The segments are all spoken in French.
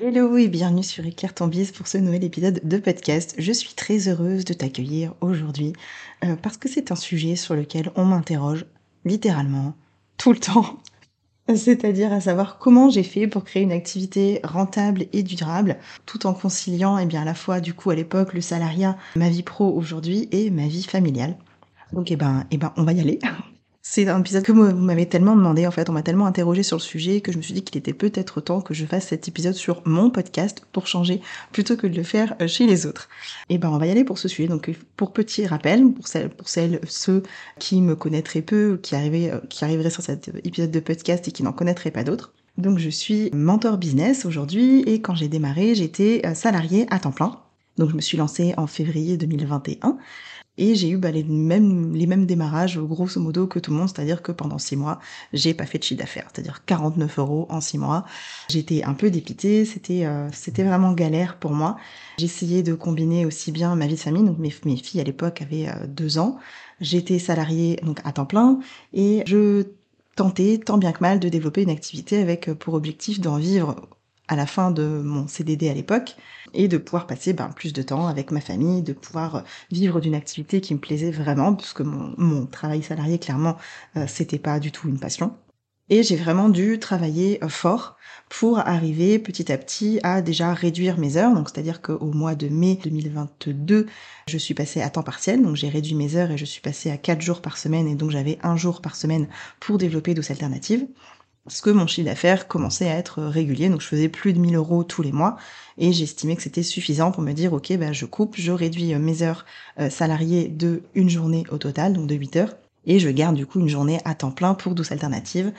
Hello et bienvenue sur Éclaire ton pour ce nouvel épisode de podcast. Je suis très heureuse de t'accueillir aujourd'hui euh, parce que c'est un sujet sur lequel on m'interroge littéralement tout le temps. C'est-à-dire à savoir comment j'ai fait pour créer une activité rentable et durable tout en conciliant eh bien, à la fois du coup à l'époque le salariat, ma vie pro aujourd'hui et ma vie familiale. Donc eh ben, eh ben on va y aller. C'est un épisode que vous m'avez tellement demandé, en fait, on m'a tellement interrogé sur le sujet que je me suis dit qu'il était peut-être temps que je fasse cet épisode sur mon podcast pour changer plutôt que de le faire euh, chez les autres. Et eh ben on va y aller pour ce sujet. Donc pour petit rappel, pour celles, pour celles, ceux qui me connaîtraient peu, qui arrivaient, euh, qui arriveraient sur cet épisode de podcast et qui n'en connaîtraient pas d'autres. Donc je suis mentor business aujourd'hui et quand j'ai démarré, j'étais euh, salariée à temps plein. Donc je me suis lancée en février 2021 et j'ai eu bah, les, mêmes, les mêmes démarrages, grosso modo, que tout le monde, c'est-à-dire que pendant six mois, j'ai pas fait de chiffre d'affaires, c'est-à-dire 49 euros en six mois. J'étais un peu dépitée, c'était euh, c'était vraiment galère pour moi. J'essayais de combiner aussi bien ma vie de famille, donc mes, mes filles à l'époque avaient euh, deux ans. J'étais salariée donc à temps plein et je tentais tant bien que mal de développer une activité avec euh, pour objectif d'en vivre à la fin de mon CDD à l'époque et de pouvoir passer ben, plus de temps avec ma famille, de pouvoir vivre d'une activité qui me plaisait vraiment, puisque mon, mon travail salarié, clairement, euh, c'était pas du tout une passion. Et j'ai vraiment dû travailler euh, fort pour arriver petit à petit à déjà réduire mes heures. Donc c'est-à-dire qu'au mois de mai 2022, je suis passée à temps partiel. Donc j'ai réduit mes heures et je suis passée à 4 jours par semaine. Et donc j'avais un jour par semaine pour développer douce alternative parce que mon chiffre d'affaires commençait à être régulier, donc je faisais plus de 1000 euros tous les mois, et j'estimais que c'était suffisant pour me dire, ok, ben je coupe, je réduis euh, mes heures euh, salariées de une journée au total, donc de 8 heures, et je garde du coup une journée à temps plein pour Douce Alternative,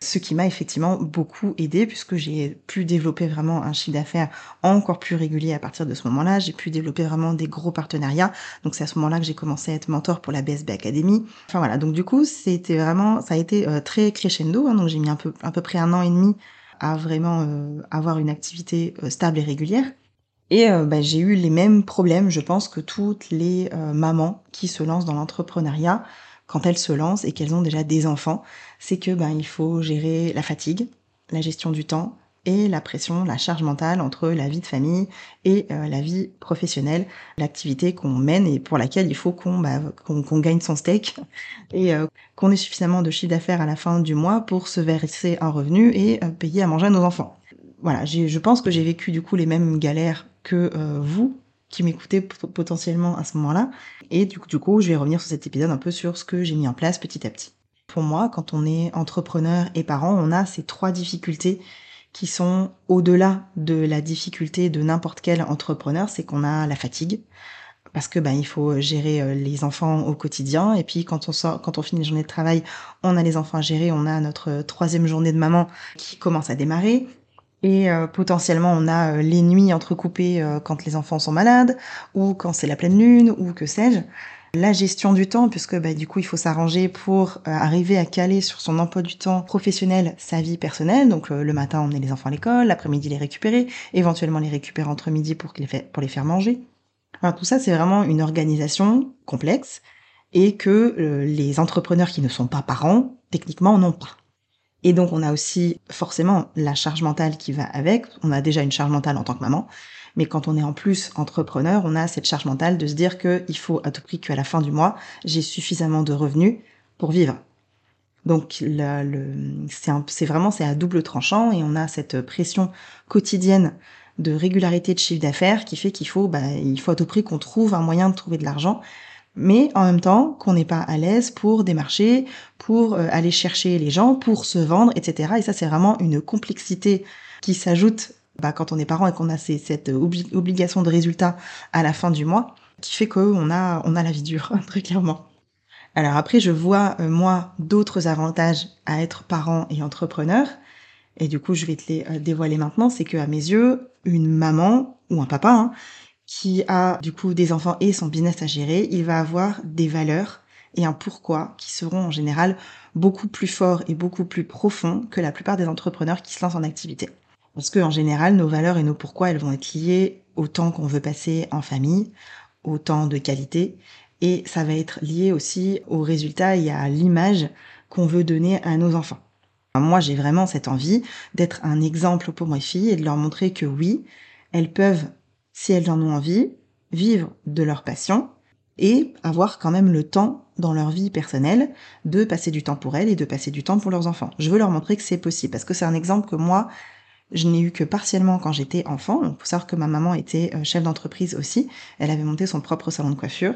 ce qui m'a effectivement beaucoup aidé puisque j'ai pu développer vraiment un chiffre d'affaires encore plus régulier à partir de ce moment-là. J'ai pu développer vraiment des gros partenariats. Donc c'est à ce moment-là que j'ai commencé à être mentor pour la BSB Academy. Enfin voilà, donc du coup c'était vraiment, ça a été euh, très crescendo. Hein. donc j'ai mis un peu à peu près un an et demi à vraiment euh, avoir une activité euh, stable et régulière. Et bah, j'ai eu les mêmes problèmes, je pense, que toutes les mamans qui se lancent dans l'entrepreneuriat quand elles se lancent et qu'elles ont déjà des enfants, c'est que ben il faut gérer la fatigue, la gestion du temps et la pression, la charge mentale entre la vie de famille et euh, la vie professionnelle, l'activité qu'on mène et pour laquelle il faut qu'on bah, qu'on gagne son steak et euh, qu'on ait suffisamment de chiffre d'affaires à la fin du mois pour se verser un revenu et euh, payer à manger à nos enfants. Voilà, je pense que j'ai vécu du coup les mêmes galères que vous qui m'écoutaient potentiellement à ce moment-là. Et du coup, je vais revenir sur cet épisode un peu sur ce que j'ai mis en place petit à petit. Pour moi, quand on est entrepreneur et parent, on a ces trois difficultés qui sont au-delà de la difficulté de n'importe quel entrepreneur, c'est qu'on a la fatigue, parce que ben il faut gérer euh, les enfants au quotidien et puis quand on sort quand on finit les journées de travail on a les enfants à gérer on a notre troisième journée de maman qui commence à démarrer et euh, potentiellement, on a euh, les nuits entrecoupées euh, quand les enfants sont malades, ou quand c'est la pleine lune, ou que sais-je. La gestion du temps, puisque bah, du coup, il faut s'arranger pour arriver à caler sur son emploi du temps professionnel sa vie personnelle. Donc le matin, emmener les enfants à l'école, l'après-midi, les récupérer, éventuellement les récupérer entre midi pour, les, pour les faire manger. Alors, tout ça, c'est vraiment une organisation complexe et que les entrepreneurs qui ne sont pas parents, techniquement, n'ont pas. Et donc on a aussi forcément la charge mentale qui va avec. On a déjà une charge mentale en tant que maman, mais quand on est en plus entrepreneur, on a cette charge mentale de se dire qu'il faut à tout prix qu'à la fin du mois, j'ai suffisamment de revenus pour vivre. Donc le, c'est vraiment c'est à double tranchant et on a cette pression quotidienne de régularité de chiffre d'affaires qui fait qu'il faut bah, il faut à tout prix qu'on trouve un moyen de trouver de l'argent mais en même temps qu'on n'est pas à l'aise pour démarcher, pour euh, aller chercher les gens, pour se vendre, etc. Et ça, c'est vraiment une complexité qui s'ajoute bah, quand on est parent et qu'on a cette obligation de résultat à la fin du mois, qui fait qu'on a, on a la vie dure, très clairement. Alors après, je vois, euh, moi, d'autres avantages à être parent et entrepreneur. Et du coup, je vais te les euh, dévoiler maintenant. C'est que à mes yeux, une maman ou un papa, hein, qui a du coup des enfants et son business à gérer, il va avoir des valeurs et un pourquoi qui seront en général beaucoup plus forts et beaucoup plus profonds que la plupart des entrepreneurs qui se lancent en activité. Parce que en général, nos valeurs et nos pourquoi, elles vont être liées au temps qu'on veut passer en famille, au temps de qualité, et ça va être lié aussi aux résultats et à l'image qu'on veut donner à nos enfants. Moi, j'ai vraiment cette envie d'être un exemple pour mes filles et de leur montrer que oui, elles peuvent, si elles en ont envie, vivre de leur passion et avoir quand même le temps dans leur vie personnelle de passer du temps pour elles et de passer du temps pour leurs enfants. Je veux leur montrer que c'est possible parce que c'est un exemple que moi, je n'ai eu que partiellement quand j'étais enfant. Il faut savoir que ma maman était euh, chef d'entreprise aussi. Elle avait monté son propre salon de coiffure,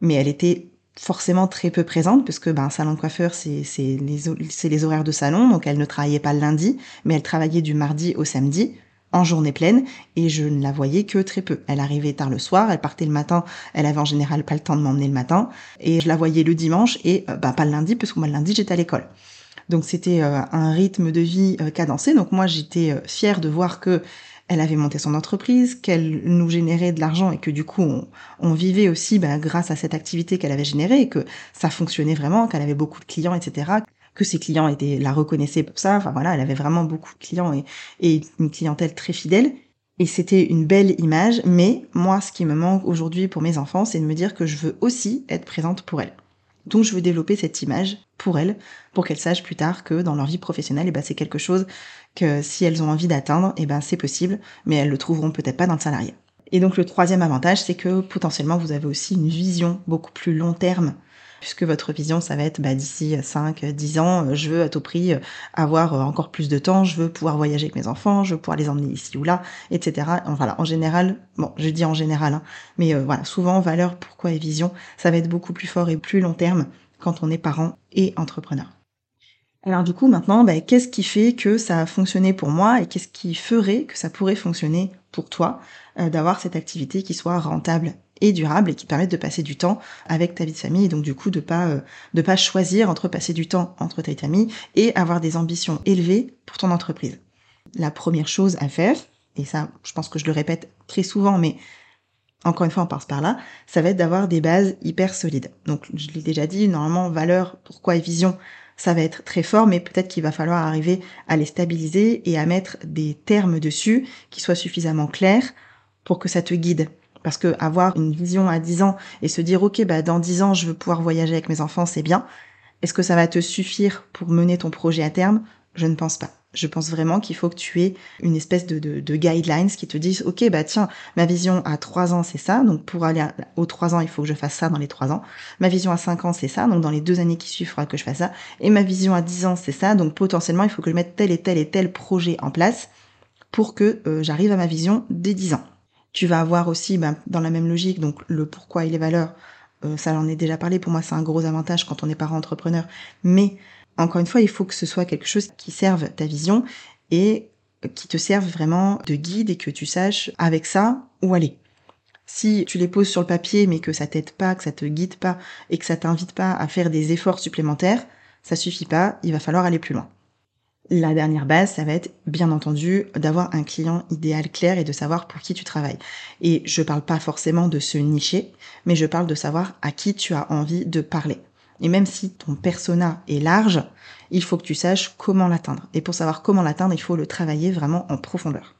mais elle était forcément très peu présente parce que ben salon de coiffeur c'est les les horaires de salon donc elle ne travaillait pas le lundi mais elle travaillait du mardi au samedi en journée pleine et je ne la voyais que très peu. Elle arrivait tard le soir, elle partait le matin, elle avait en général pas le temps de m'emmener le matin et je la voyais le dimanche et euh, bah pas le lundi parce que moi le lundi j'étais à l'école. Donc c'était euh, un rythme de vie euh, cadencé. Donc moi j'étais fière de voir que elle avait monté son entreprise, qu'elle nous générait de l'argent et que du coup on, vivait aussi bah, grâce à cette activité qu'elle avait générée et que ça fonctionnait vraiment, qu'elle avait beaucoup de clients, etc que ses clients étaient la reconnaissaient pour ça. Enfin voilà, elle avait vraiment beaucoup de clients et, une clientèle très fidèle. Et c'était une belle image, mais moi, ce qui me manque aujourd'hui pour mes enfants, c'est de me dire que je veux aussi être présente pour elles. Donc je veux développer cette image pour elles, pour qu'elles sachent plus tard que dans leur vie professionnelle, eh ben, c'est quelque chose que si elles ont envie d'atteindre, eh ben, c'est possible, mais elles le trouveront peut-être pas dans le salariat. Et donc le troisième avantage, c'est que potentiellement vous avez aussi une vision beaucoup plus long terme puisque votre vision, ça va être bah, d'ici 5, 10 ans, euh, je veux à tout prix euh, avoir euh, encore plus de temps, je veux pouvoir voyager avec mes enfants, je veux pouvoir les emmener ici ou là, etc. Voilà, en général, bon, je dis en général, hein, mais voilà, souvent valeur, pourquoi et vision, ça va être beaucoup plus fort et plus long terme quand on est parent et entrepreneur. Alors du coup, maintenant, bah, qu'est-ce qui fait que ça a fonctionné pour moi et qu'est-ce qui ferait que ça pourrait fonctionner pour toi d'avoir cette activité qui soit rentable et durable et qui permettent de passer du temps avec ta vie de famille et donc du coup de pas euh, de pas choisir entre passer du temps entre ta famille et avoir des ambitions élevées pour ton entreprise. La première chose à faire, et ça je pense que je le répète très souvent mais encore une fois on passe par là, ça va être d'avoir des bases hyper solides. Donc je l'ai déjà dit, normalement valeur, pourquoi et vision, ça va être très fort, mais peut-être qu'il va falloir arriver à les stabiliser et à mettre des termes dessus qui soient suffisamment clairs pour que ça te guide. Parce que avoir une vision à 10 ans et se dire, OK, bah, dans 10 ans, je veux pouvoir voyager avec mes enfants, c'est bien. Est-ce que ça va te suffire pour mener ton projet à terme? Je ne pense pas. Je pense vraiment qu'il faut que tu aies une espèce de, de, guidelines qui te disent, OK, bah, tiens, ma vision à 3 ans, c'est ça. Donc, pour aller aux 3 ans, il faut que je fasse ça dans les 3 ans. Ma vision à 5 ans, c'est ça. Donc, dans les deux années qui suivent, il faudra que je fasse ça. Et ma vision à 10 ans, c'est ça. Donc, potentiellement, il faut que je mette tel et tel et tel projet en place pour que euh, j'arrive à ma vision dès 10 ans. Tu vas avoir aussi, ben, dans la même logique, donc le pourquoi et les valeurs. Euh, ça, j'en ai déjà parlé. Pour moi, c'est un gros avantage quand on est parent entrepreneur. Mais encore une fois, il faut que ce soit quelque chose qui serve ta vision et qui te serve vraiment de guide et que tu saches avec ça où aller. Si tu les poses sur le papier mais que ça t'aide pas, que ça te guide pas et que ça t'invite pas à faire des efforts supplémentaires, ça suffit pas, il va falloir aller plus loin. La dernière base, ça va être bien entendu d'avoir un client idéal clair et de savoir pour qui tu travailles. Et je parle pas forcément de se nicher, mais je parle de savoir à qui tu as envie de parler. Et même si ton persona est large, il faut que tu saches comment l'atteindre. Et pour savoir comment l'atteindre, il faut le travailler vraiment en profondeur.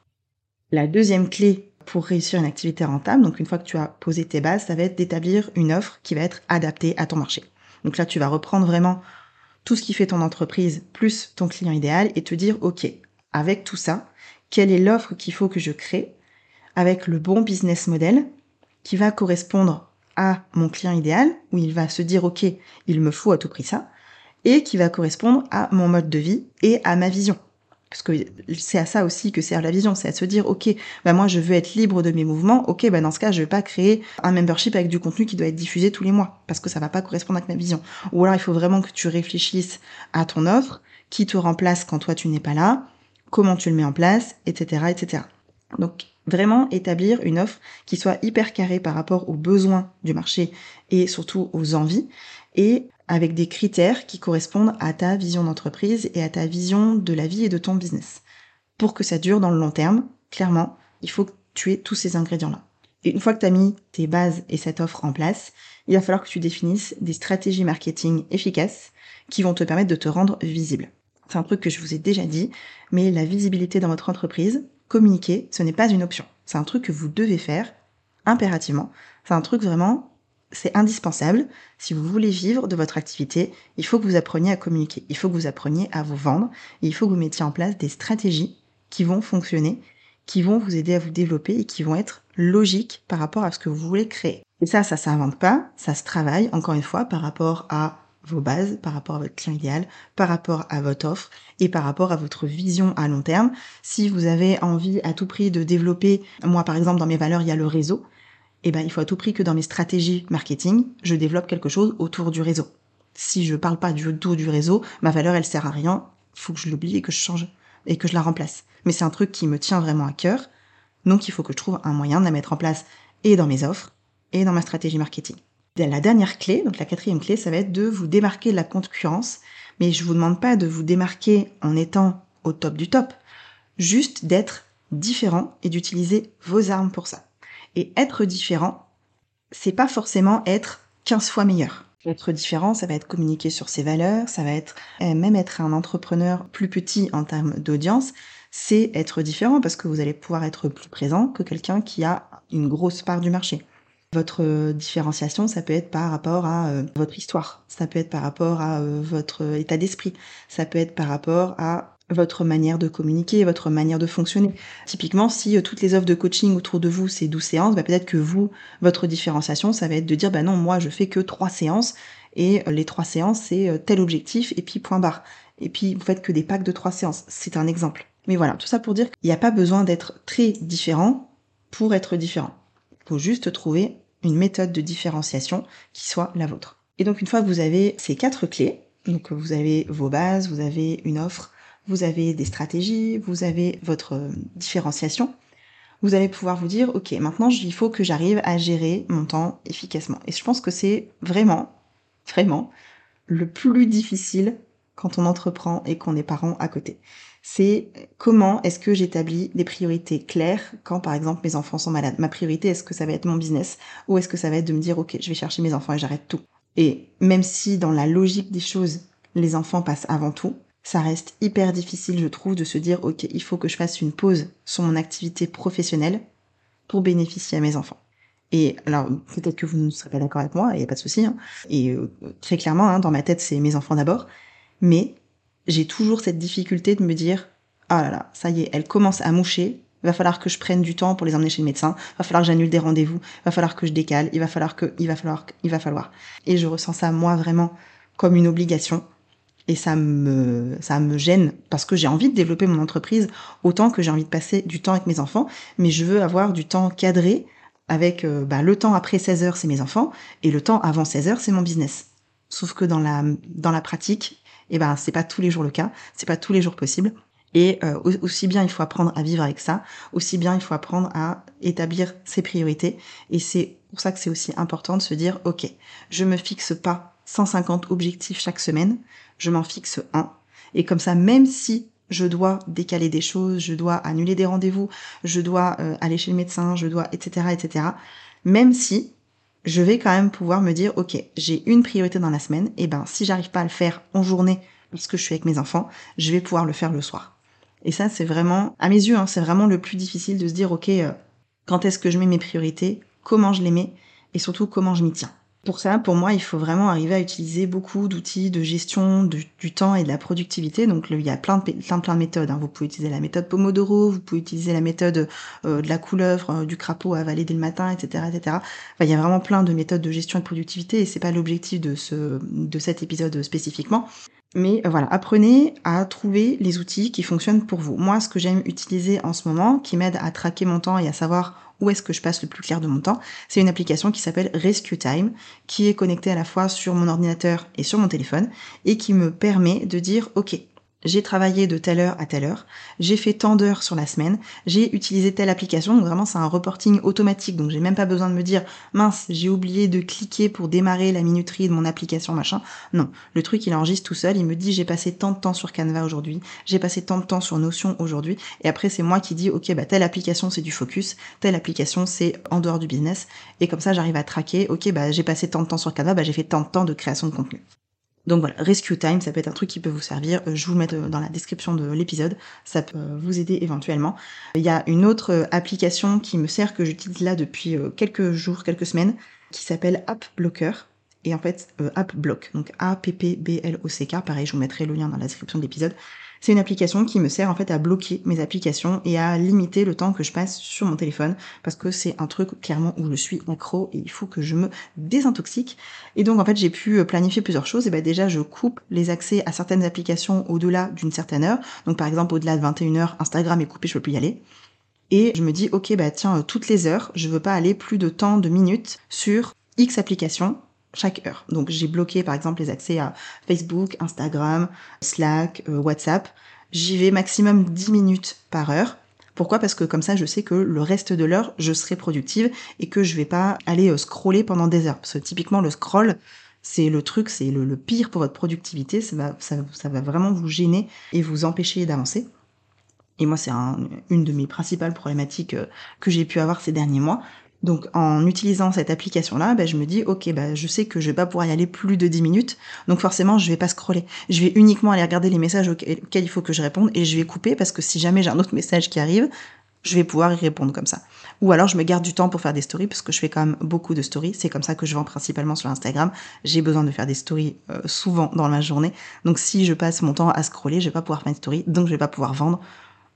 La deuxième clé pour réussir une activité rentable, donc une fois que tu as posé tes bases, ça va être d'établir une offre qui va être adaptée à ton marché. Donc là, tu vas reprendre vraiment tout ce qui fait ton entreprise plus ton client idéal et te dire, OK, avec tout ça, quelle est l'offre qu'il faut que je crée avec le bon business model qui va correspondre à mon client idéal, où il va se dire, OK, il me faut à tout prix ça, et qui va correspondre à mon mode de vie et à ma vision parce que c'est à ça aussi que sert la vision, c'est à se dire, ok, bah moi je veux être libre de mes mouvements, ok, bah dans ce cas je vais pas créer un membership avec du contenu qui doit être diffusé tous les mois, parce que ça va pas correspondre avec ma vision. Ou alors il faut vraiment que tu réfléchisses à ton offre, qui te remplace quand toi tu n'es pas là, comment tu le mets en place, etc., etc. Donc vraiment établir une offre qui soit hyper carrée par rapport aux besoins du marché et surtout aux envies et avec des critères qui correspondent à ta vision d'entreprise et à ta vision de la vie et de ton business. Pour que ça dure dans le long terme, clairement, il faut que tu aies tous ces ingrédients-là. Et une fois que tu as mis tes bases et cette offre en place, il va falloir que tu définisses des stratégies marketing efficaces qui vont te permettre de te rendre visible. C'est un truc que je vous ai déjà dit, mais la visibilité dans votre entreprise, communiquer, ce n'est pas une option. C'est un truc que vous devez faire impérativement. C'est un truc vraiment, c'est indispensable. Si vous voulez vivre de votre activité, il faut que vous appreniez à communiquer. Il faut que vous appreniez à vous vendre. il faut que vous mettiez en place des stratégies qui vont fonctionner, qui vont vous aider à vous développer et qui vont être logiques par rapport à ce que vous voulez créer. Et ça, ça s'invente pas, ça se travaille, encore une fois, par rapport à vos bases, par rapport à votre client idéal, par rapport à votre offre et par rapport à votre vision à long terme. Si vous avez envie à tout prix de développer, moi par exemple dans mes valeurs il y a le réseau, eh ben il faut à tout prix que dans mes stratégies marketing, je développe quelque chose autour du réseau. Si je parle pas du tout du réseau, ma valeur elle sert à rien, faut que je l'oublie et que je change et que je la remplace. Mais c'est un truc qui me tient vraiment à cœur, donc il faut que je trouve un moyen de la mettre en place et dans mes offres et dans ma stratégie marketing. La dernière clé, donc la quatrième clé, ça va être de vous démarquer de la concurrence, mais je vous demande pas de vous démarquer en étant au top du top, juste d'être différent et d'utiliser vos armes pour ça. Et être différent, c'est pas forcément être 15 fois meilleur. Être différent, ça va être communiquer sur ses valeurs, ça va être eh, même être un entrepreneur plus petit en termes d'audience, c'est être différent parce que vous allez pouvoir être plus présent que quelqu'un qui a une grosse part du marché. Votre différenciation, ça peut être par rapport à euh, votre histoire, ça peut être par rapport à euh, votre état d'esprit, ça peut être par rapport à votre manière de communiquer, votre manière de fonctionner. Typiquement, si euh, toutes les offres de coaching autour de vous, c'est 12 séances, bah, peut-être que vous, votre différenciation, ça va être de dire, bah non, moi, je fais que trois séances, et les trois séances, c'est tel objectif, et puis point barre. Et puis, vous faites que des packs de trois séances. C'est un exemple. Mais voilà, tout ça pour dire qu'il n'y a pas besoin d'être très différent pour être différent faut juste trouver une méthode de différenciation qui soit la vôtre. Et donc une fois que vous avez ces quatre clés, donc vous avez vos bases, vous avez une offre, vous avez des stratégies, vous avez votre euh, différenciation, vous allez pouvoir vous dire, ok, maintenant il faut que j'arrive à gérer mon temps efficacement. Et je pense que c'est vraiment, vraiment le plus difficile quand on entreprend et qu'on est parent à côté c'est comment est-ce que j'établis des priorités claires quand par exemple mes enfants sont malades. Ma priorité, est-ce que ça va être mon business ou est-ce que ça va être de me dire ok, je vais chercher mes enfants et j'arrête tout. Et même si dans la logique des choses, les enfants passent avant tout, ça reste hyper difficile, je trouve, de se dire ok, il faut que je fasse une pause sur mon activité professionnelle pour bénéficier à mes enfants. Et alors, peut-être que vous ne serez pas d'accord avec moi, il n'y a pas de souci. Hein. Et euh, très clairement, hein, dans ma tête, c'est mes enfants d'abord. Mais j'ai toujours cette difficulté de me dire ah là là, ça y est, elle commence à moucher. Va falloir que je prenne du temps pour les emmener chez le médecin. Va falloir que j'annule des rendez-vous. Va falloir que je décale. Il va falloir que, il va falloir, il va falloir. Et je ressens ça moi vraiment comme une obligation. Et ça me, ça me gêne parce que j'ai envie de développer mon entreprise autant que j'ai envie de passer du temps avec mes enfants. Mais je veux avoir du temps cadré avec euh, bah, le temps après 16 heures, c'est mes enfants et le temps avant 16 heures, c'est mon business. Sauf que dans la, dans la pratique, eh ben c'est pas tous les jours le cas, c'est pas tous les jours possible. Et euh, aussi bien il faut apprendre à vivre avec ça, aussi bien il faut apprendre à établir ses priorités. Et c'est pour ça que c'est aussi important de se dire, ok, je me fixe pas 150 objectifs chaque semaine, je m'en fixe un. Et comme ça, même si je dois décaler des choses, je dois annuler des rendez-vous, je dois euh, aller chez le médecin, je dois, etc., etc. Même si je vais quand même pouvoir me dire, ok, j'ai une priorité dans la semaine, et ben si j'arrive pas à le faire en journée parce que je suis avec mes enfants, je vais pouvoir le faire le soir. Et ça, c'est vraiment, à mes yeux, hein, c'est vraiment le plus difficile de se dire, ok, euh, quand est-ce que je mets mes priorités, comment je les mets, et surtout comment je m'y tiens. Pour ça, pour moi, il faut vraiment arriver à utiliser beaucoup d'outils de gestion du, temps et de la productivité. Donc, il y a plein de, plein, de méthodes. Hein. Vous pouvez utiliser la méthode Pomodoro, vous pouvez utiliser la méthode euh, de la couleuvre, euh, du crapaud avaler dès le matin, etc., etc. Il y a vraiment plein de méthodes de gestion et de productivité, et c'est pas l'objectif de cet épisode spécifiquement. Mais euh, voilà, apprenez à trouver les outils qui fonctionnent pour vous. Moi, ce que j'aime utiliser en ce moment, qui m'aide à traquer mon temps et à savoir où est-ce que je passe le plus clair de mon temps, c'est une application qui s'appelle Rescue Time, qui est connectée à la fois sur mon ordinateur et sur mon téléphone, et qui me permet de dire, ok, j'ai travaillé de telle heure à telle heure, j'ai fait tant d'heures sur la semaine, j'ai utilisé telle application, donc vraiment c'est un reporting automatique, donc j'ai même pas besoin de me dire mince, j'ai oublié de cliquer pour démarrer la minuterie de mon application machin. Non, le truc il enregistre tout seul, il me dit j'ai passé tant de temps sur Canva aujourd'hui, j'ai passé tant de temps sur Notion aujourd'hui, et après c'est moi qui dis ok bah telle application c'est du focus, telle application c'est en dehors du business, et comme ça j'arrive à traquer. Ok bah j'ai passé tant de temps sur Canva, bah j'ai fait tant de temps de création de contenu. Donc voilà, Rescue Time, ça peut être un truc qui peut vous servir. Euh, je vous mets dans la description de l'épisode, ça peut euh, vous aider éventuellement. Il y a une autre euh, application qui me sert, que j'utilise là depuis quelques jours, quelques semaines, qui s'appelle App Blocker. Et en fait, App Block, donc A-P-P-B-L-O-C-K, pareil, je vous mettrai le lien dans la description de l'épisode. C'est une application qui me sert en fait à bloquer mes applications et à limiter le temps que je passe sur mon téléphone parce que c'est un truc clairement où je suis accro et il faut que je me désintoxique. Et donc en fait j'ai pu euh, planifier plusieurs choses. Et ben déjà je coupe les accès à certaines applications au-delà d'une certaine heure. Donc par exemple au-delà de 21h, Instagram est coupé, je peux plus y aller. Et je me dis ok bah tiens euh, toutes les heures, je veux pas aller plus de temps de minutes sur X applications chaque heure. Donc j'ai bloqué par exemple les accès à Facebook, Instagram, Slack, euh, WhatsApp. J'y vais maximum 10 minutes par heure. Pourquoi? Parce que comme ça, je sais que le reste de l'heure, je serai productive et que je vais pas aller euh, scroller pendant des heures. Parce que typiquement, le scroll, c'est le truc, c'est le, pire pour votre productivité. Ça va, ça, va vraiment vous gêner et vous empêcher d'avancer. Et moi, c'est une de mes principales problématiques euh, que j'ai pu avoir ces derniers mois. Donc en utilisant cette application-là, ben, je me dis ok, ben, je sais que je vais pas pouvoir y aller plus de 10 minutes, donc forcément je vais pas scroller. Je vais uniquement aller regarder les messages auxquels il faut que je réponde et je vais couper parce que si jamais j'ai un autre message qui arrive, je vais pouvoir y répondre comme ça. Ou alors je me garde du temps pour faire des stories parce que je fais quand même beaucoup de stories. C'est comme ça que je vends principalement sur Instagram. J'ai besoin de faire des stories euh, souvent dans la journée. Donc si je passe mon temps à scroller, je vais pas pouvoir faire une story, donc je vais pas pouvoir vendre.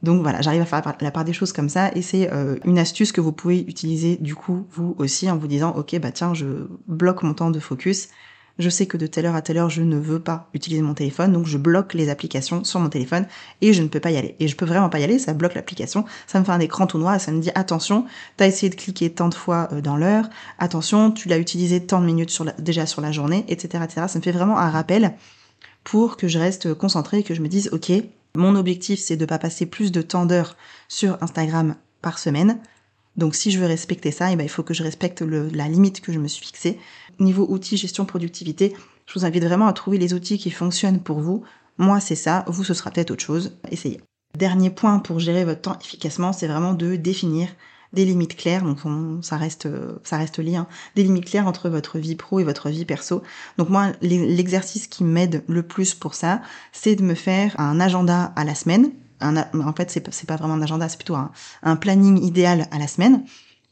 Donc voilà, j'arrive à faire la part des choses comme ça et c'est euh, une astuce que vous pouvez utiliser du coup vous aussi en vous disant ok bah tiens je bloque mon temps de focus. Je sais que de telle heure à telle heure je ne veux pas utiliser mon téléphone donc je bloque les applications sur mon téléphone et je ne peux pas y aller. Et je peux vraiment pas y aller, ça bloque l'application, ça me fait un écran tout noir, ça me dit attention, t'as essayé de cliquer tant de fois euh, dans l'heure, attention, tu l'as utilisé tant de minutes déjà sur la journée, etc., etc. Ça me fait vraiment un rappel pour que je reste concentrée et que je me dise ok mon objectif, c'est de pas passer plus de temps d'heures sur Instagram par semaine. Donc si je veux respecter ça, eh ben, il faut que je respecte la limite que je me suis fixée. Niveau outils, gestion, productivité, je vous invite vraiment à trouver les outils qui fonctionnent pour vous. Moi, c'est ça, vous, ce sera peut-être autre chose. Essayez. Dernier point pour gérer votre temps efficacement, c'est vraiment de définir des limites claires, donc ça reste ça reste lié, hein. des limites claires entre votre vie pro et votre vie perso. Donc moi, l'exercice qui m'aide le plus pour ça, c'est de me faire un agenda à la semaine. en fait, c'est pas, pas vraiment un agenda, c'est plutôt un, planning idéal à la semaine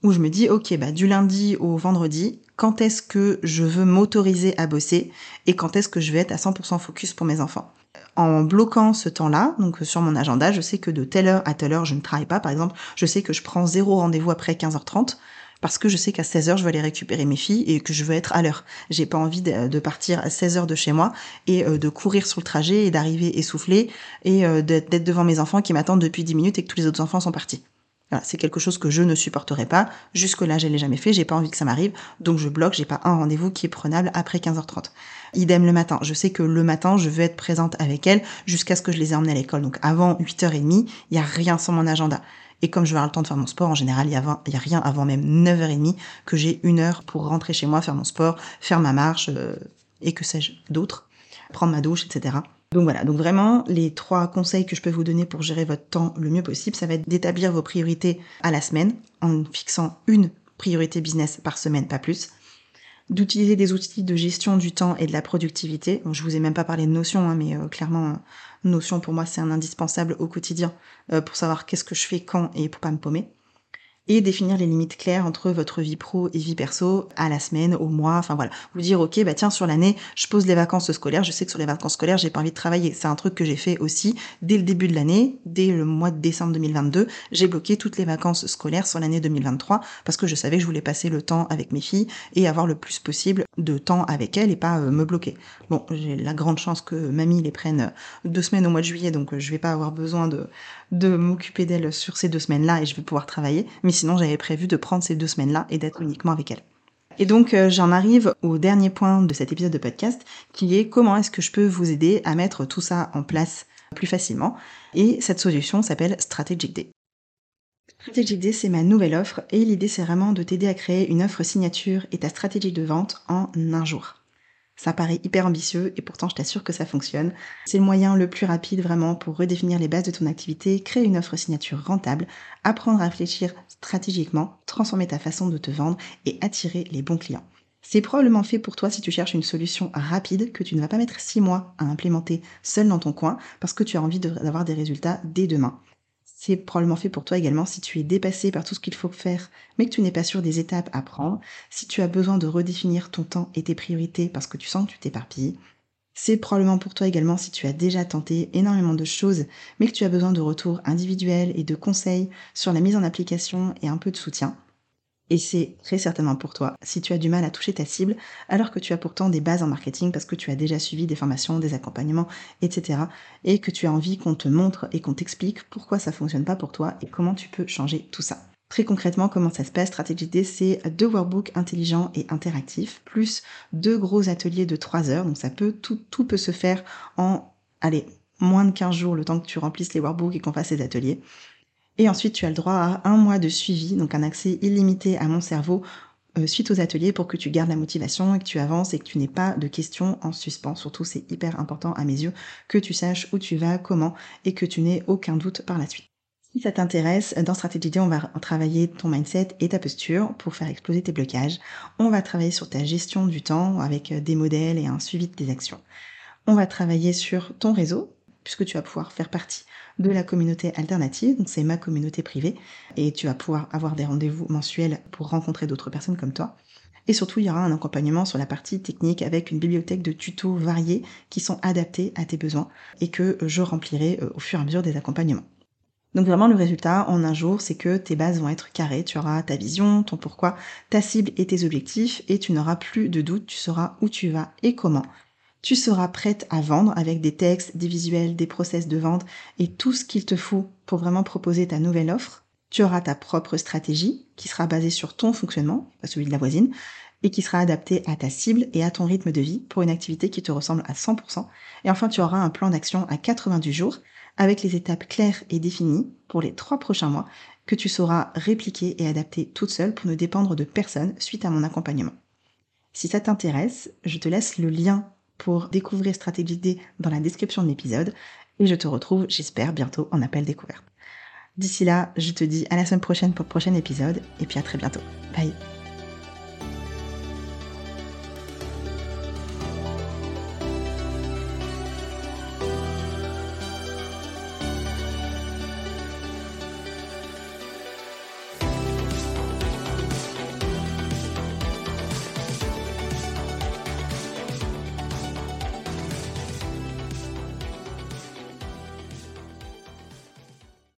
où je me dis, ok, bah du lundi au vendredi, quand est-ce que je veux m'autoriser à bosser et quand est-ce que je vais être à 100% focus pour mes enfants en bloquant ce temps-là, donc sur mon agenda, je sais que de telle heure à telle heure, je ne travaille pas. Par exemple, je sais que je prends zéro rendez-vous après 15h30 parce que je sais qu'à 16h, je vais aller récupérer mes filles et que je veux être à l'heure. J'ai pas envie de, partir à 16h de chez moi et euh, de courir sur le trajet et d'arriver essoufflé et euh, d'être devant mes enfants qui m'attendent depuis 10 minutes et que tous les autres enfants sont partis. C'est quelque chose que je ne supporterai pas. Jusque là, je l'ai jamais fait, j'ai pas envie que ça m'arrive, donc je bloque, j'ai pas un rendez-vous qui est prenable après 15h30. Idem le matin. Je sais que le matin, je veux être présente avec elles jusqu'à ce que je les ai emmenées à l'école. Donc avant 8h30, il y a rien sur mon agenda. Et comme je vais avoir le temps de faire mon sport, en général, il y a, y a rien avant même 9h30 que j'ai une heure pour rentrer chez moi, faire mon sport, faire ma marche, euh, et que sais-je d'autre, prendre ma douche, etc. Donc voilà, donc vraiment, les trois conseils que je peux vous donner pour gérer votre temps le mieux possible, ça va être d'établir vos priorités à la semaine en fixant une priorité business par semaine, pas plus d'utiliser des outils de gestion du temps et de la productivité. Je vous ai même pas parlé de Notion, hein, mais euh, clairement, Notion pour moi c'est un indispensable au quotidien euh, pour savoir qu'est-ce que je fais quand et pour pas me paumer et définir les limites claires entre votre vie pro et vie perso à la semaine, au mois, enfin voilà. Vous dire ok bah tiens sur l'année je pose les vacances scolaires, je sais que sur les vacances scolaires j'ai pas envie de travailler. C'est un truc que j'ai fait aussi dès le début de l'année, dès le mois de décembre 2022, j'ai bloqué toutes les vacances scolaires sur l'année 2023 parce que je savais que je voulais passer le temps avec mes filles et avoir le plus possible de temps avec elles et pas euh, me bloquer. Bon j'ai la grande chance que mamie les prenne deux semaines au mois de juillet donc euh, je vais pas avoir besoin de de m'occuper d'elle sur ces deux semaines-là et je vais pouvoir travailler. Sinon, j'avais prévu de prendre ces deux semaines-là et d'être uniquement avec elle. Et donc, euh, j'en arrive au dernier point de cet épisode de podcast, qui est comment est-ce que je peux vous aider à mettre tout ça en place plus facilement. Et cette solution s'appelle Strategic Day. Strategic Day, c'est ma nouvelle offre et l'idée, c'est vraiment de t'aider à créer une offre signature et ta stratégie de vente en un jour. Ça paraît hyper ambitieux et pourtant je t'assure que ça fonctionne. C'est le moyen le plus rapide vraiment pour redéfinir les bases de ton activité, créer une offre signature rentable, apprendre à réfléchir stratégiquement, transformer ta façon de te vendre et attirer les bons clients. C'est probablement fait pour toi si tu cherches une solution rapide que tu ne vas pas mettre six mois à implémenter seul dans ton coin parce que tu as envie d'avoir des résultats dès demain. C'est probablement fait pour toi également si tu es dépassé par tout ce qu'il faut faire, mais que tu n'es pas sûr des étapes à prendre, si tu as besoin de redéfinir ton temps et tes priorités parce que tu sens que tu t'éparpilles. C'est probablement pour toi également si tu as déjà tenté énormément de choses, mais que tu as besoin de retours individuels et de conseils sur la mise en application et un peu de soutien. Et c'est très certainement pour toi si tu as du mal à toucher ta cible alors que tu as pourtant des bases en marketing parce que tu as déjà suivi des formations, des accompagnements, etc. Et que tu as envie qu'on te montre et qu'on t'explique pourquoi ça fonctionne pas pour toi et comment tu peux changer tout ça. Très concrètement, comment ça se passe? Stratégie D, c'est deux workbooks intelligents et interactifs, plus deux gros ateliers de 3 heures. Donc ça peut, tout, peut se faire en, allez, moins de 15 jours, le temps que tu remplisses les workbooks et qu'on fasse les ateliers. Et ensuite, tu as le droit à un mois de suivi, donc un accès illimité à mon cerveau euh, suite aux ateliers pour que tu gardes la motivation et que tu avances et que tu n'aies pas de questions en suspens. Surtout, c'est hyper important à mes yeux que tu saches où tu vas, comment et que tu n'aies aucun doute par la suite. Si ça t'intéresse, dans Stratégie D, on va travailler ton mindset et ta posture pour faire exploser tes blocages. On va travailler sur ta gestion du temps avec des modèles et un suivi de tes actions. On va travailler sur ton réseau, puisque tu vas pouvoir faire partie de la communauté alternative, donc c'est ma communauté privée, et tu vas pouvoir avoir des rendez-vous mensuels pour rencontrer d'autres personnes comme toi. Et surtout, il y aura un accompagnement sur la partie technique avec une bibliothèque de tutos variés qui sont adaptés à tes besoins et que je remplirai euh, au fur et à mesure des accompagnements. Donc vraiment le résultat en un jour, c'est que tes bases vont être carrées, tu auras ta vision, ton pourquoi, ta cible et tes objectifs et tu n'auras plus de doute, tu sauras où tu vas et comment tu seras prête à vendre avec des textes, des visuels, des process de vente et tout ce qu'il te faut pour vraiment proposer ta nouvelle offre. Tu auras ta propre stratégie qui sera basée sur ton fonctionnement, pas celui de la voisine, et qui sera adaptée à ta cible et à ton rythme de vie pour une activité qui te ressemble à 100%. Et enfin, tu auras un plan d'action à 90 jours avec les étapes claires et définies pour les trois prochains mois que tu sauras répliquer et adapter toute seule pour ne dépendre de personne suite à mon accompagnement. Si ça t'intéresse, je te laisse le lien pour découvrir Stratégie D dans la description de l'épisode. Et je te retrouve, j'espère, bientôt en appel découverte. D'ici là, je te dis à la semaine prochaine pour le prochain épisode. Et puis à très bientôt. Bye